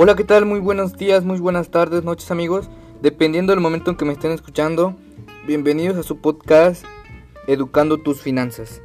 Hola, ¿qué tal? Muy buenos días, muy buenas tardes, noches amigos. Dependiendo del momento en que me estén escuchando, bienvenidos a su podcast Educando tus finanzas.